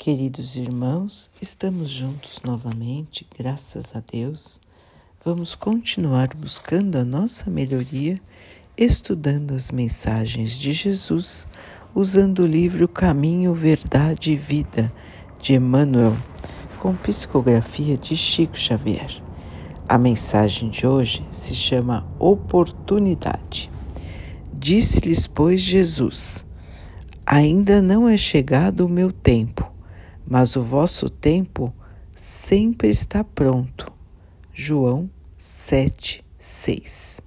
Queridos irmãos, estamos juntos novamente, graças a Deus. Vamos continuar buscando a nossa melhoria, estudando as mensagens de Jesus, usando o livro Caminho, Verdade e Vida de Emmanuel, com psicografia de Chico Xavier. A mensagem de hoje se chama Oportunidade. Disse-lhes, pois, Jesus: Ainda não é chegado o meu tempo mas o vosso tempo sempre está pronto. João 7, 6.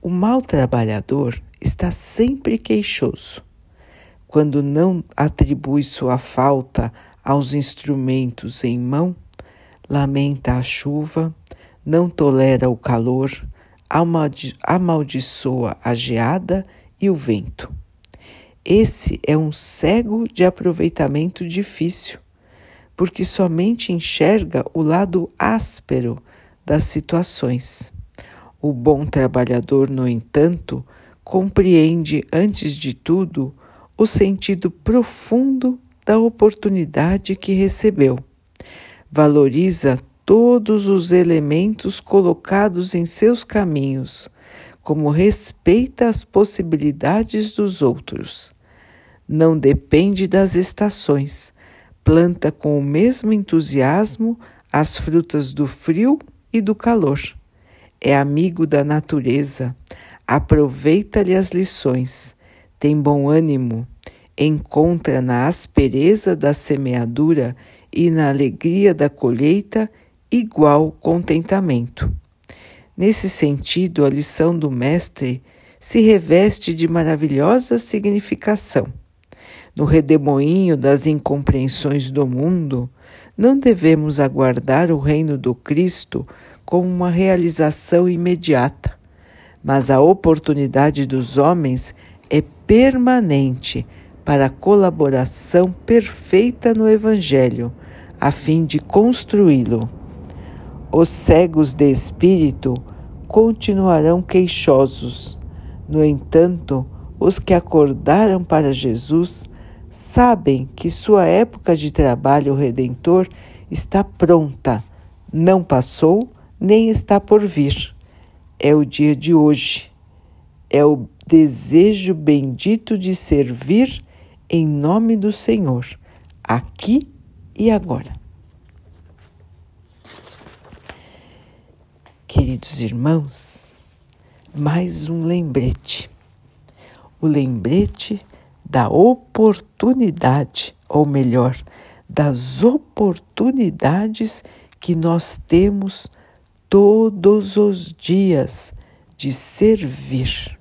O mau trabalhador está sempre queixoso. Quando não atribui sua falta aos instrumentos em mão, lamenta a chuva, não tolera o calor, amaldiçoa a geada e o vento. Esse é um cego de aproveitamento difícil, porque somente enxerga o lado áspero das situações. O bom trabalhador, no entanto, compreende, antes de tudo, o sentido profundo da oportunidade que recebeu. Valoriza todos os elementos colocados em seus caminhos, como respeita as possibilidades dos outros não depende das estações. Planta com o mesmo entusiasmo as frutas do frio e do calor. É amigo da natureza, aproveita-lhe as lições, tem bom ânimo, encontra na aspereza da semeadura e na alegria da colheita igual contentamento. Nesse sentido, a lição do Mestre se reveste de maravilhosa significação no redemoinho das incompreensões do mundo, não devemos aguardar o reino do Cristo como uma realização imediata, mas a oportunidade dos homens é permanente para a colaboração perfeita no Evangelho, a fim de construí-lo. Os cegos de espírito continuarão queixosos. No entanto, os que acordaram para Jesus sabem que sua época de trabalho redentor está pronta, não passou nem está por vir. É o dia de hoje. É o desejo bendito de servir em nome do Senhor, aqui e agora. Queridos irmãos, mais um lembrete. O lembrete da oportunidade, ou melhor, das oportunidades que nós temos todos os dias de servir.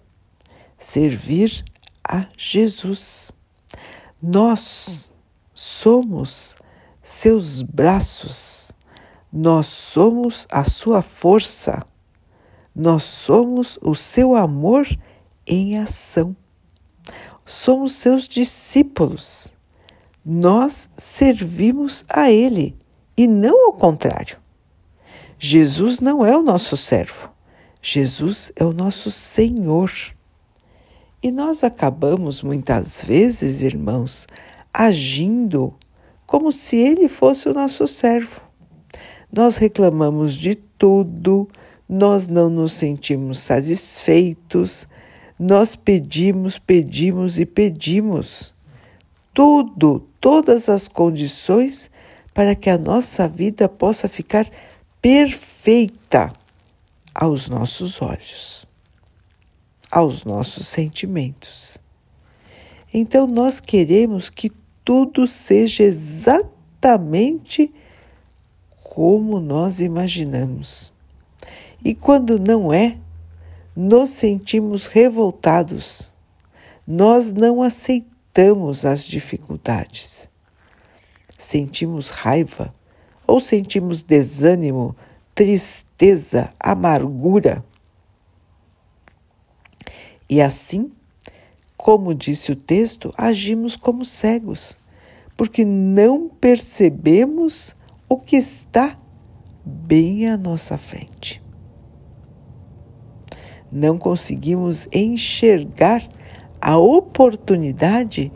Servir a Jesus. Nós somos seus braços, nós somos a sua força, nós somos o seu amor em ação somos seus discípulos. Nós servimos a Ele e não ao contrário. Jesus não é o nosso servo, Jesus é o nosso Senhor. E nós acabamos muitas vezes, irmãos, agindo como se Ele fosse o nosso servo. Nós reclamamos de tudo, nós não nos sentimos satisfeitos, nós pedimos, pedimos e pedimos tudo, todas as condições para que a nossa vida possa ficar perfeita aos nossos olhos, aos nossos sentimentos. Então nós queremos que tudo seja exatamente como nós imaginamos. E quando não é, nos sentimos revoltados. Nós não aceitamos as dificuldades. Sentimos raiva ou sentimos desânimo, tristeza, amargura. E assim, como disse o texto, agimos como cegos, porque não percebemos o que está bem à nossa frente não conseguimos enxergar a oportunidade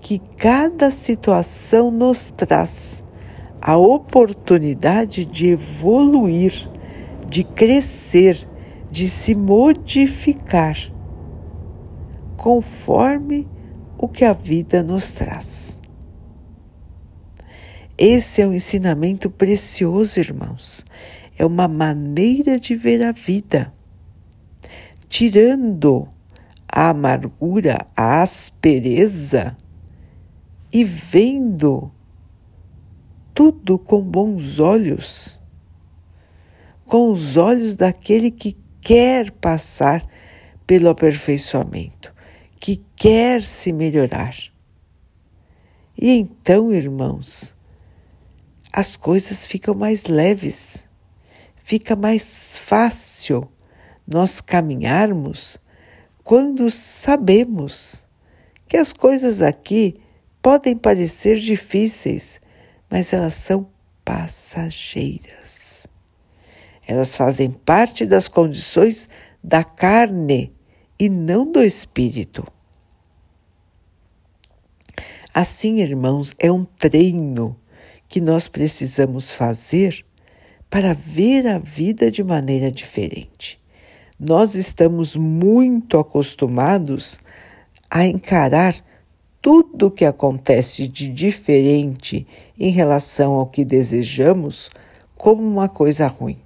que cada situação nos traz a oportunidade de evoluir, de crescer, de se modificar conforme o que a vida nos traz. Esse é um ensinamento precioso, irmãos. É uma maneira de ver a vida, tirando a amargura, a aspereza e vendo tudo com bons olhos, com os olhos daquele que quer passar pelo aperfeiçoamento, que quer se melhorar. E então, irmãos, as coisas ficam mais leves, fica mais fácil nós caminharmos quando sabemos que as coisas aqui podem parecer difíceis, mas elas são passageiras. Elas fazem parte das condições da carne e não do espírito. Assim, irmãos, é um treino que nós precisamos fazer para ver a vida de maneira diferente. Nós estamos muito acostumados a encarar tudo o que acontece de diferente em relação ao que desejamos como uma coisa ruim.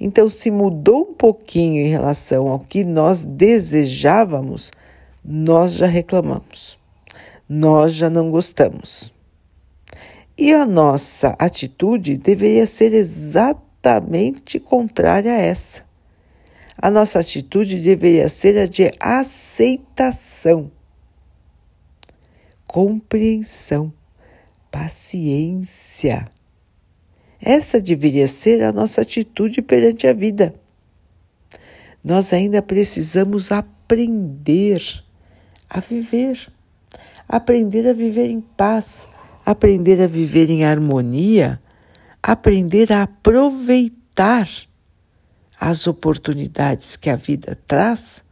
Então, se mudou um pouquinho em relação ao que nós desejávamos, nós já reclamamos, nós já não gostamos. E a nossa atitude deveria ser exatamente contrária a essa. A nossa atitude deveria ser a de aceitação, compreensão, paciência. Essa deveria ser a nossa atitude perante a vida. Nós ainda precisamos aprender a viver, aprender a viver em paz aprender a viver em harmonia, aprender a aproveitar as oportunidades que a vida traz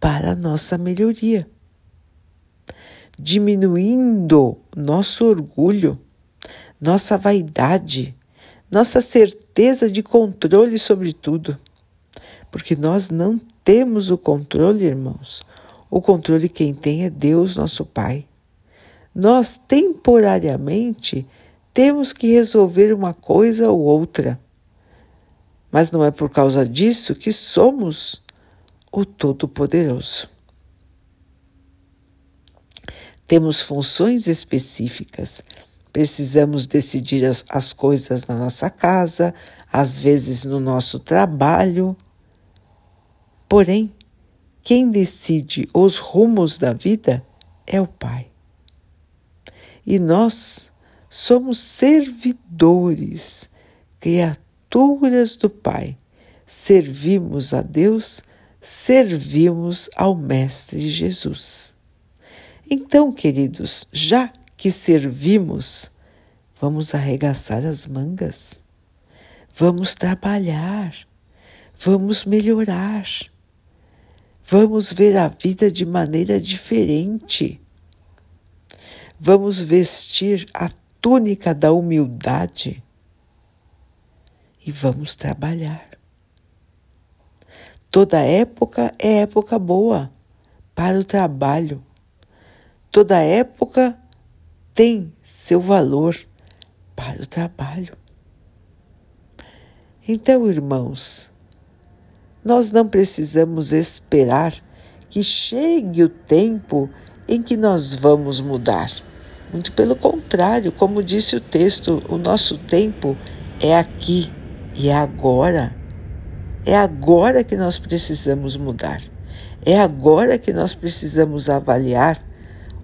para a nossa melhoria, diminuindo nosso orgulho, nossa vaidade, nossa certeza de controle sobre tudo. Porque nós não temos o controle, irmãos. O controle quem tem é Deus, nosso Pai nós temporariamente temos que resolver uma coisa ou outra. Mas não é por causa disso que somos o Todo-Poderoso. Temos funções específicas. Precisamos decidir as, as coisas na nossa casa, às vezes no nosso trabalho. Porém, quem decide os rumos da vida é o Pai. E nós somos servidores, criaturas do Pai. Servimos a Deus, servimos ao Mestre Jesus. Então, queridos, já que servimos, vamos arregaçar as mangas, vamos trabalhar, vamos melhorar, vamos ver a vida de maneira diferente Vamos vestir a túnica da humildade e vamos trabalhar. Toda época é época boa para o trabalho. Toda época tem seu valor para o trabalho. Então, irmãos, nós não precisamos esperar que chegue o tempo em que nós vamos mudar. Muito pelo contrário, como disse o texto, o nosso tempo é aqui e é agora. É agora que nós precisamos mudar. É agora que nós precisamos avaliar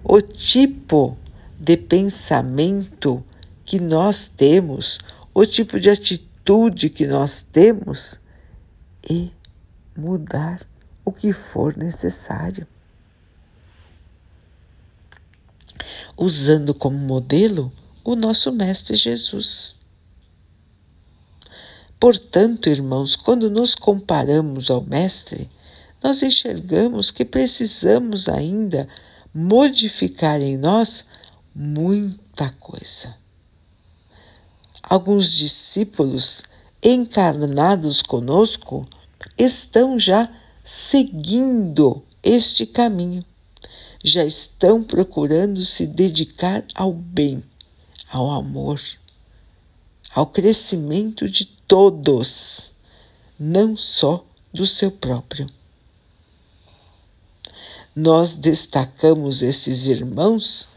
o tipo de pensamento que nós temos, o tipo de atitude que nós temos e mudar o que for necessário. Usando como modelo o nosso Mestre Jesus. Portanto, irmãos, quando nos comparamos ao Mestre, nós enxergamos que precisamos ainda modificar em nós muita coisa. Alguns discípulos encarnados conosco estão já seguindo este caminho, já estão procurando se dedicar ao bem, ao amor, ao crescimento de todos, não só do seu próprio. Nós destacamos esses irmãos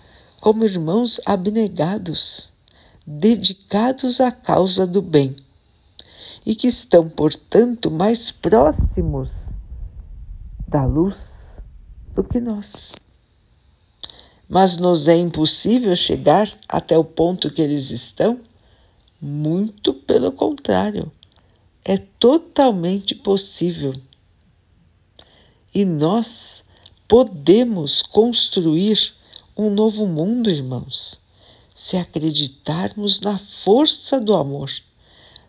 como irmãos abnegados, dedicados à causa do bem e que estão, portanto, mais próximos da luz do que nós. Mas nos é impossível chegar até o ponto que eles estão? Muito pelo contrário, é totalmente possível. E nós podemos construir um novo mundo, irmãos, se acreditarmos na força do amor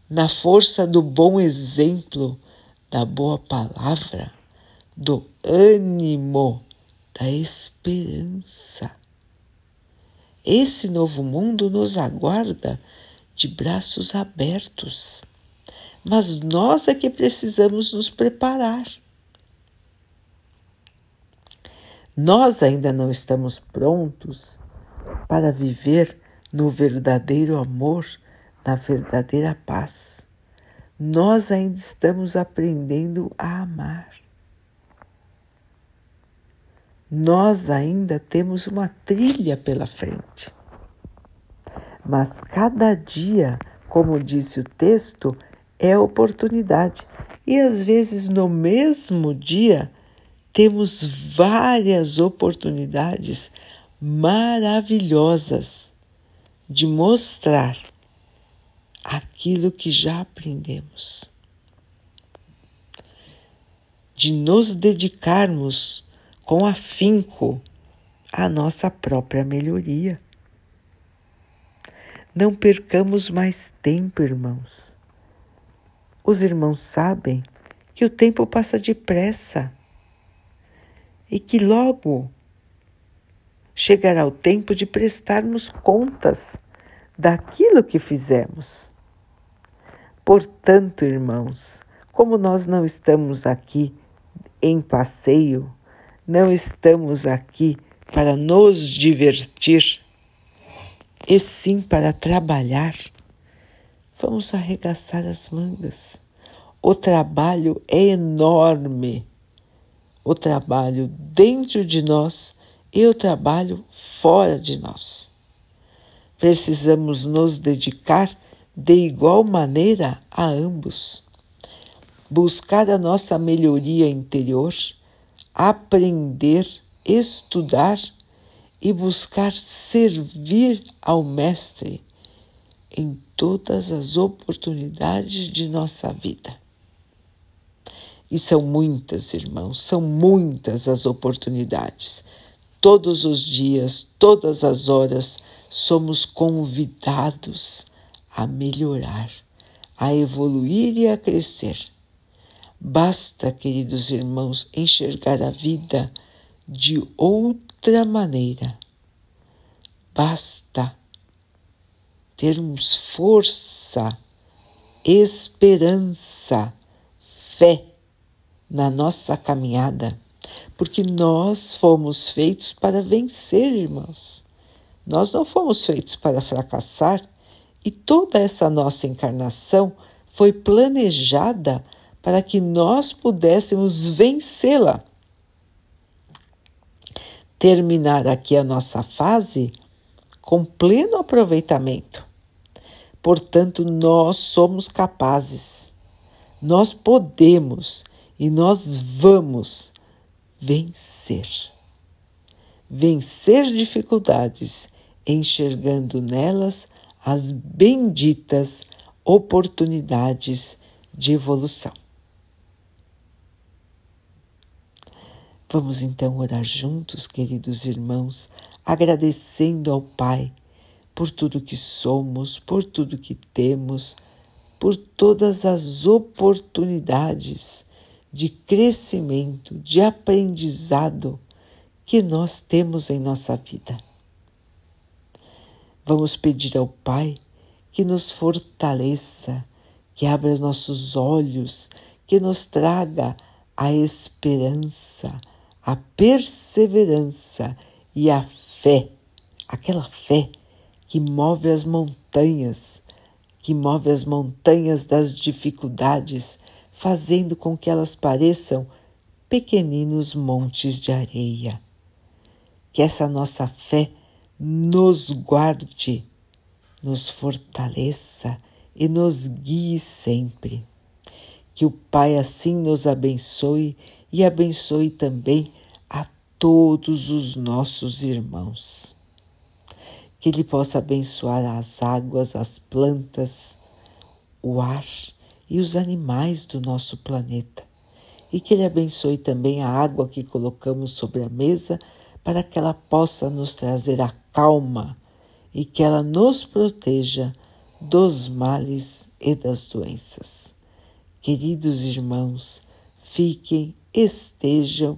na força do bom exemplo, da boa palavra, do ânimo, da esperança. Esse novo mundo nos aguarda de braços abertos, mas nós é que precisamos nos preparar. Nós ainda não estamos prontos para viver no verdadeiro amor na verdadeira paz. Nós ainda estamos aprendendo a amar. Nós ainda temos uma trilha pela frente. Mas cada dia, como disse o texto, é oportunidade. E às vezes no mesmo dia temos várias oportunidades maravilhosas de mostrar aquilo que já aprendemos, de nos dedicarmos com afinco à nossa própria melhoria. Não percamos mais tempo, irmãos. Os irmãos sabem que o tempo passa depressa e que logo chegará o tempo de prestarmos contas daquilo que fizemos. Portanto, irmãos, como nós não estamos aqui em passeio, não estamos aqui para nos divertir, e sim para trabalhar, vamos arregaçar as mangas. O trabalho é enorme. O trabalho dentro de nós e o trabalho fora de nós. Precisamos nos dedicar de igual maneira a ambos. Buscar a nossa melhoria interior, aprender, estudar e buscar servir ao Mestre em todas as oportunidades de nossa vida. E são muitas, irmãos, são muitas as oportunidades. Todos os dias, todas as horas, somos convidados a melhorar, a evoluir e a crescer. Basta, queridos irmãos, enxergar a vida de outra maneira. Basta termos força, esperança, fé na nossa caminhada, porque nós fomos feitos para vencer, irmãos. Nós não fomos feitos para fracassar e toda essa nossa encarnação foi planejada para que nós pudéssemos vencê-la. Terminar aqui a nossa fase com pleno aproveitamento. Portanto, nós somos capazes, nós podemos e nós vamos vencer. Vencer dificuldades, enxergando nelas as benditas oportunidades de evolução. Vamos então orar juntos, queridos irmãos, agradecendo ao Pai por tudo que somos, por tudo que temos, por todas as oportunidades de crescimento, de aprendizado que nós temos em nossa vida. Vamos pedir ao Pai que nos fortaleça, que abra os nossos olhos, que nos traga a esperança, a perseverança e a fé, aquela fé que move as montanhas, que move as montanhas das dificuldades, fazendo com que elas pareçam pequeninos montes de areia. Que essa nossa fé nos guarde, nos fortaleça e nos guie sempre. Que o Pai assim nos abençoe e abençoe também todos os nossos irmãos. Que Ele possa abençoar as águas, as plantas, o ar e os animais do nosso planeta. E que Ele abençoe também a água que colocamos sobre a mesa para que ela possa nos trazer a calma e que ela nos proteja dos males e das doenças. Queridos irmãos, fiquem, estejam